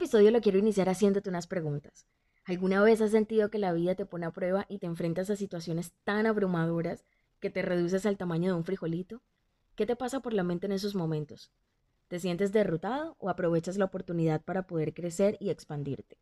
Episodio lo quiero iniciar haciéndote unas preguntas. ¿Alguna vez has sentido que la vida te pone a prueba y te enfrentas a situaciones tan abrumadoras que te reduces al tamaño de un frijolito? ¿Qué te pasa por la mente en esos momentos? ¿Te sientes derrotado o aprovechas la oportunidad para poder crecer y expandirte?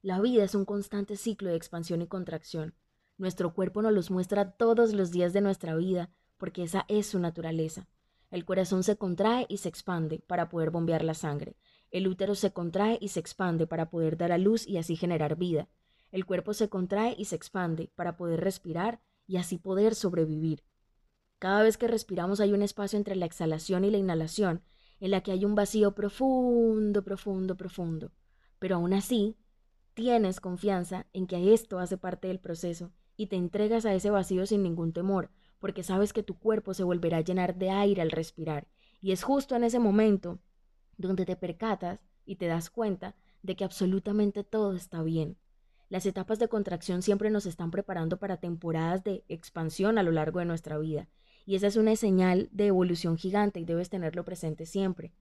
La vida es un constante ciclo de expansión y contracción. Nuestro cuerpo nos los muestra todos los días de nuestra vida porque esa es su naturaleza. El corazón se contrae y se expande para poder bombear la sangre. El útero se contrae y se expande para poder dar a luz y así generar vida. El cuerpo se contrae y se expande para poder respirar y así poder sobrevivir. Cada vez que respiramos hay un espacio entre la exhalación y la inhalación en la que hay un vacío profundo, profundo, profundo. Pero aún así, tienes confianza en que esto hace parte del proceso y te entregas a ese vacío sin ningún temor, porque sabes que tu cuerpo se volverá a llenar de aire al respirar. Y es justo en ese momento donde te percatas y te das cuenta de que absolutamente todo está bien. Las etapas de contracción siempre nos están preparando para temporadas de expansión a lo largo de nuestra vida, y esa es una señal de evolución gigante y debes tenerlo presente siempre.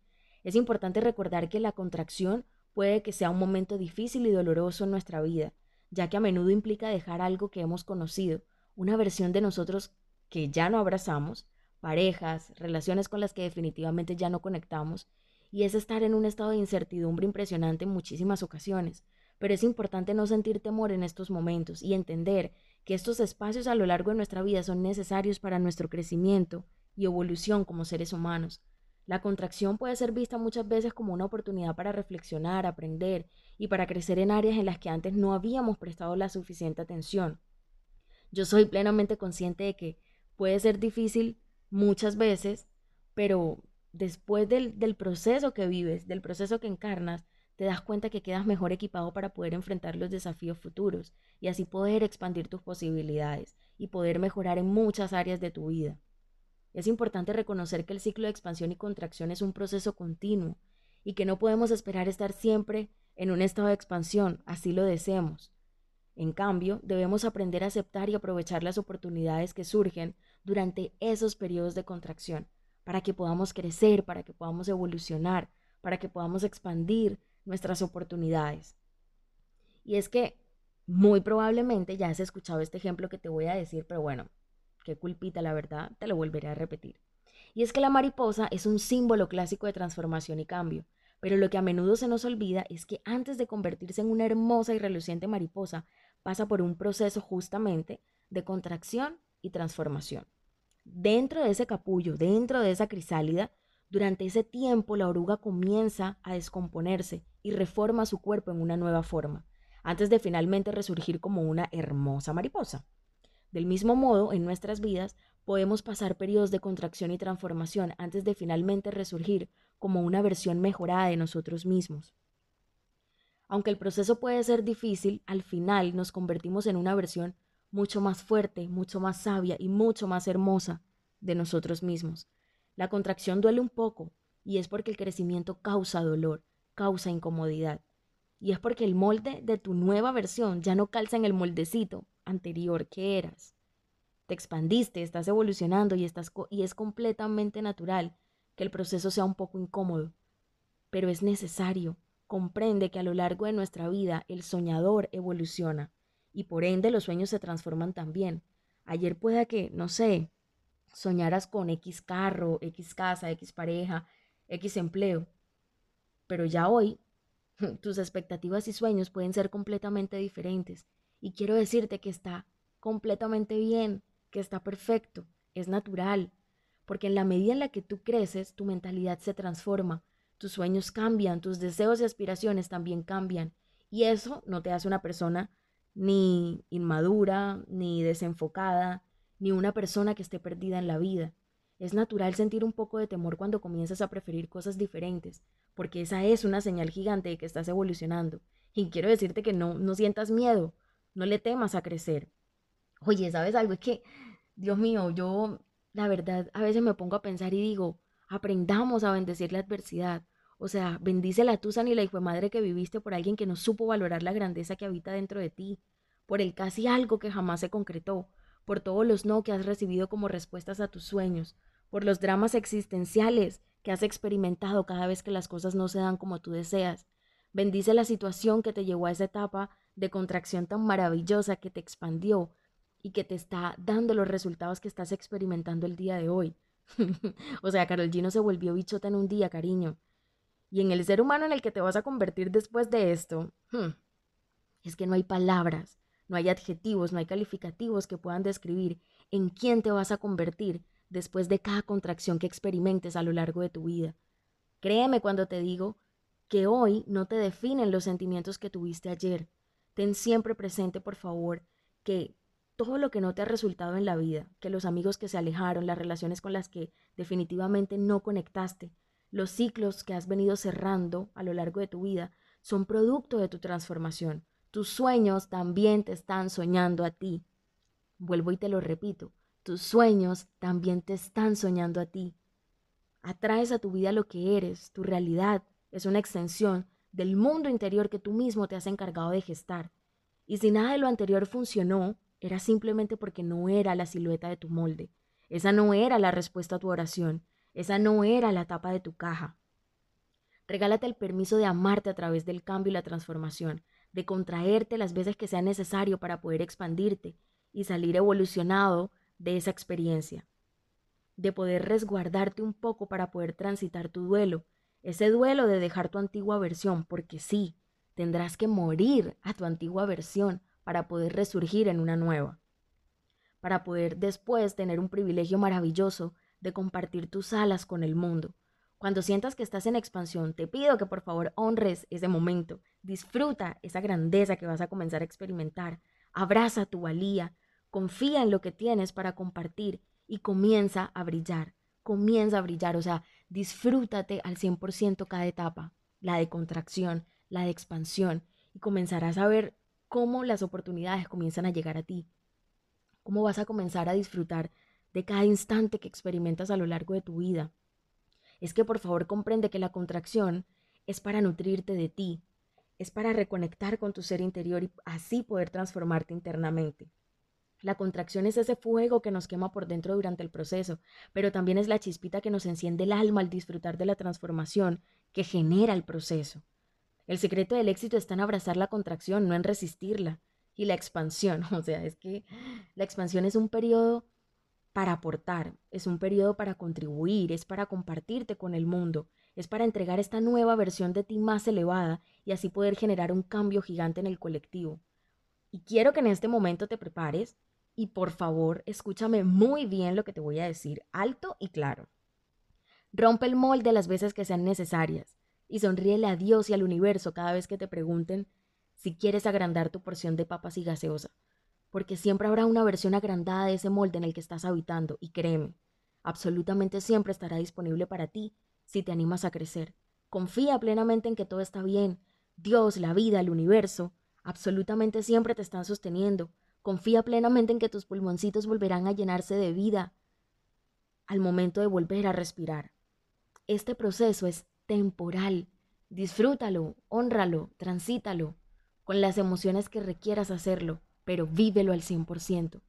Es importante recordar que la contracción puede que sea un momento difícil y doloroso en nuestra vida, ya que a menudo implica dejar algo que hemos conocido, una versión de nosotros que ya no abrazamos, parejas, relaciones con las que definitivamente ya no conectamos, y es estar en un estado de incertidumbre impresionante en muchísimas ocasiones. Pero es importante no sentir temor en estos momentos y entender que estos espacios a lo largo de nuestra vida son necesarios para nuestro crecimiento y evolución como seres humanos. La contracción puede ser vista muchas veces como una oportunidad para reflexionar, aprender y para crecer en áreas en las que antes no habíamos prestado la suficiente atención. Yo soy plenamente consciente de que puede ser difícil muchas veces, pero después del, proceso que vives, del proceso que encarnas, te das cuenta que quedas mejor equipado para poder enfrentar los desafíos futuros y así poder expandir tus posibilidades y poder mejorar en muchas áreas de tu vida. Es importante reconocer que el ciclo de expansión y contracción es un proceso continuo y que no podemos esperar estar siempre en un estado de expansión, así lo deseemos. En cambio, debemos aprender a aceptar y aprovechar las oportunidades que surgen durante esos periodos de contracción para que podamos crecer, para que podamos evolucionar, para que podamos expandir nuestras oportunidades. Y es que muy probablemente ya has escuchado este ejemplo que te voy a decir, pero bueno, qué culpita la verdad, te lo volveré a repetir. Y es que la mariposa es un símbolo clásico de transformación y cambio, pero lo que a menudo se nos olvida es que antes de convertirse en una hermosa y reluciente mariposa, pasa por un proceso justamente de contracción y transformación. Dentro de ese capullo, dentro de esa crisálida, durante ese tiempo la oruga comienza a descomponerse y reforma su cuerpo en una nueva forma, antes de finalmente resurgir como una hermosa mariposa. Del mismo modo, en nuestras vidas podemos pasar periodos de contracción y transformación antes de finalmente resurgir como una versión mejorada de nosotros mismos. Aunque el proceso puede ser difícil, al final nos convertimos en una versión mucho más fuerte, mucho más sabia y mucho más hermosa de nosotros mismos. La contracción duele un poco y es porque el crecimiento causa dolor, causa incomodidad. Y es porque el molde de tu nueva versión ya no calza en el moldecito anterior que eras. Te expandiste, estás evolucionando y, es completamente natural que el proceso sea un poco incómodo. Pero es necesario. Comprende que a lo largo de nuestra vida el soñador evoluciona y por ende los sueños se transforman también. Ayer pueda que, no sé, soñaras con X carro, X casa, X pareja, X empleo, pero ya hoy tus expectativas y sueños pueden ser completamente diferentes. Y quiero decirte que está completamente bien, que está perfecto, es natural, porque en la medida en la que tú creces, tu mentalidad se transforma, tus sueños cambian, tus deseos y aspiraciones también cambian, y eso no te hace una persona ni inmadura, ni desenfocada, ni una persona que esté perdida en la vida. Es natural sentir un poco de temor cuando comienzas a preferir cosas diferentes, porque esa es una señal gigante de que estás evolucionando Y quiero decirte que no, no sientas miedo, no le temas a crecer. Oye, ¿sabes algo? Es que, Dios mío, yo la verdad a veces me pongo a pensar y digo, aprendamos a bendecir la adversidad. O sea, bendice la tusa ni la hijo madre que viviste por alguien que no supo valorar la grandeza que habita dentro de ti, por el casi algo que jamás se concretó, por todos los no que has recibido como respuestas a tus sueños, por los dramas existenciales que has experimentado cada vez que las cosas no se dan como tú deseas. Bendice la situación que te llevó a esa etapa de contracción tan maravillosa que te expandió y que te está dando los resultados que estás experimentando el día de hoy. o sea, Carol no se volvió bichota en un día, cariño. Y en el ser humano en el que te vas a convertir después de esto, hmm, es que no hay palabras, no hay adjetivos, no hay calificativos que puedan describir en quién te vas a convertir después de cada contracción que experimentes a lo largo de tu vida. Créeme cuando te digo que hoy no te definen los sentimientos que tuviste ayer. Ten siempre presente, por favor, que todo lo que no te ha resultado en la vida, que los amigos que se alejaron, las relaciones con las que definitivamente no conectaste, los ciclos que has venido cerrando a lo largo de tu vida, son producto de tu transformación. Tus sueños también te están soñando a ti. Vuelvo y te lo repito, tus sueños también te están soñando a ti. Atraes a tu vida lo que eres, tu realidad es una extensión del mundo interior que tú mismo te has encargado de gestar. Y si nada de lo anterior funcionó, era simplemente porque no era la silueta de tu molde. Esa no era la respuesta a tu oración. Esa no era la tapa de tu caja. Regálate el permiso de amarte a través del cambio y la transformación, de contraerte las veces que sea necesario para poder expandirte y salir evolucionado de esa experiencia, de poder resguardarte un poco para poder transitar tu duelo, ese duelo de dejar tu antigua versión, porque sí, tendrás que morir a tu antigua versión para poder resurgir en una nueva, para poder después tener un privilegio maravilloso de compartir tus alas con el mundo. Cuando sientas que estás en expansión, te pido que por favor honres ese momento, disfruta esa grandeza que vas a comenzar a experimentar, abraza tu valía, confía en lo que tienes para compartir y comienza a brillar, comienza a brillar, o sea, disfrútate al 100% cada etapa, la de contracción, la de expansión, y comenzarás a ver cómo las oportunidades comienzan a llegar a ti, cómo vas a comenzar a disfrutar de cada instante que experimentas a lo largo de tu vida. Es que por favor comprende que la contracción es para nutrirte de ti, es para reconectar con tu ser interior y así poder transformarte internamente. La contracción es ese fuego que nos quema por dentro durante el proceso, pero también es la chispita que nos enciende el alma al disfrutar de la transformación que genera el proceso. El secreto del éxito está en abrazar la contracción, no en resistirla. Y la expansión, o sea, es que la expansión es un periodo para aportar, es un periodo para contribuir, es para compartirte con el mundo, es para entregar esta nueva versión de ti más elevada y así poder generar un cambio gigante en el colectivo. Y quiero que en este momento te prepares y por favor escúchame muy bien lo que te voy a decir, alto y claro. Rompe el molde las veces que sean necesarias y sonríele a Dios y al universo cada vez que te pregunten si quieres agrandar tu porción de papas y gaseosa, porque siempre habrá una versión agrandada de ese molde en el que estás habitando y créeme, absolutamente siempre estará disponible para ti si te animas a crecer. Confía plenamente en que todo está bien. Dios, la vida, el universo, absolutamente siempre te están sosteniendo Confía plenamente en que tus pulmoncitos volverán a llenarse de vida al momento de volver a respirar. Este proceso es temporal. Disfrútalo, honralo, transítalo, con las emociones que requieras hacerlo, pero vívelo al 100%.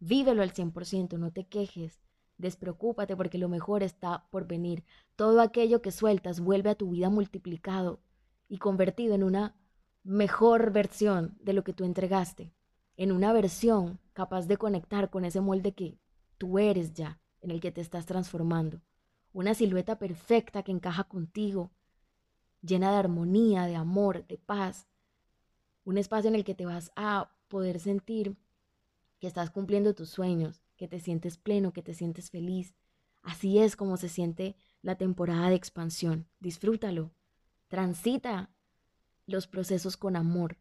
Vívelo al 100%, no te quejes, despreocúpate porque lo mejor está por venir. Todo aquello que sueltas vuelve a tu vida multiplicado y convertido en una mejor versión de lo que tú entregaste en una versión capaz de conectar con ese molde que tú eres ya, en el que te estás transformando. Una silueta perfecta que encaja contigo, llena de armonía, de amor, de paz. Un espacio en el que te vas a poder sentir que estás cumpliendo tus sueños, que te sientes pleno, que te sientes feliz. Así es como se siente la temporada de expansión. Disfrútalo. Transita los procesos con amor,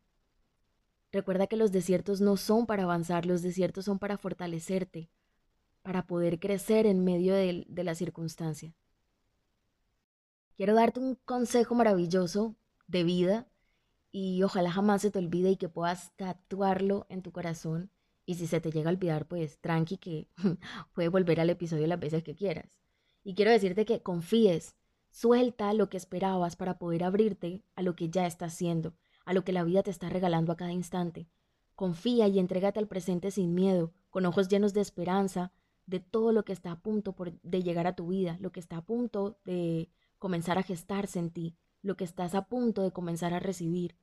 Recuerda que los desiertos no son para avanzar, los desiertos son para fortalecerte, para poder crecer en medio de, la circunstancia. Quiero darte un consejo maravilloso de vida y ojalá jamás se te olvide y que puedas tatuarlo en tu corazón. Y si se te llega a olvidar, pues tranqui que puedes volver al episodio las veces que quieras. Y quiero decirte que confíes, suelta lo que esperabas para poder abrirte a lo que ya estás haciendo, a lo que la vida te está regalando a cada instante. Confía y entrégate al presente sin miedo, con ojos llenos de esperanza de todo lo que está a punto de llegar a tu vida, lo que está a punto de comenzar a gestarse en ti, lo que estás a punto de comenzar a recibir.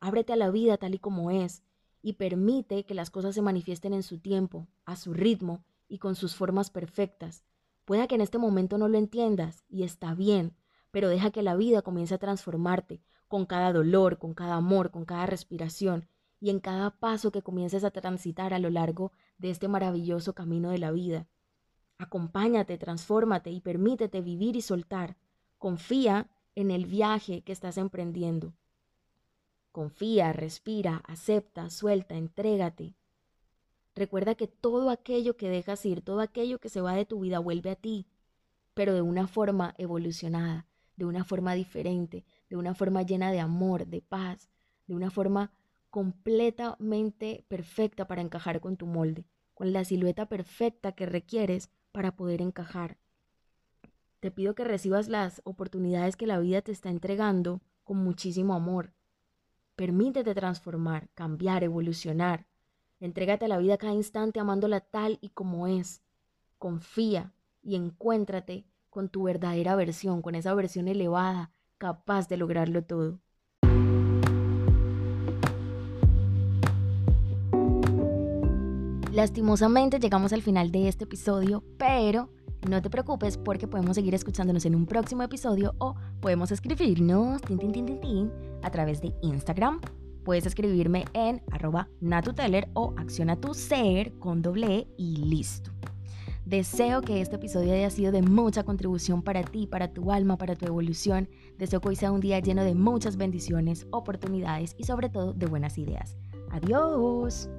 Ábrete a la vida tal y como es y permite que las cosas se manifiesten en su tiempo, a su ritmo y con sus formas perfectas. Pueda que en este momento no lo entiendas y está bien, pero deja que la vida comience a transformarte con cada dolor, con cada amor, con cada respiración y en cada paso que comiences a transitar a lo largo de este maravilloso camino de la vida. Acompáñate, transfórmate y permítete vivir y soltar. Confía en el viaje que estás emprendiendo. Confía, respira, acepta, suelta, entrégate. Recuerda que todo aquello que dejas ir, todo aquello que se va de tu vida vuelve a ti, pero de una forma evolucionada, de una forma diferente, de una forma llena de amor, de paz, de una forma completamente perfecta para encajar con tu molde, con la silueta perfecta que requieres para poder encajar. Te pido que recibas las oportunidades que la vida te está entregando con muchísimo amor. Permítete transformar, cambiar, evolucionar. Entrégate a la vida cada instante amándola tal y como es. Confía y encuéntrate con tu verdadera versión, con esa versión elevada, capaz de lograrlo todo. Lastimosamente llegamos al final de este episodio, pero no te preocupes porque podemos seguir escuchándonos en un próximo episodio o podemos escribirnos a través de Instagram. Puedes escribirme en arroba natuteller o acciona tu ser con doble e y listo. Deseo que este episodio haya sido de mucha contribución para ti, para tu alma, para tu evolución. Deseo que hoy sea un día lleno de muchas bendiciones, oportunidades y sobre todo de buenas ideas. Adiós.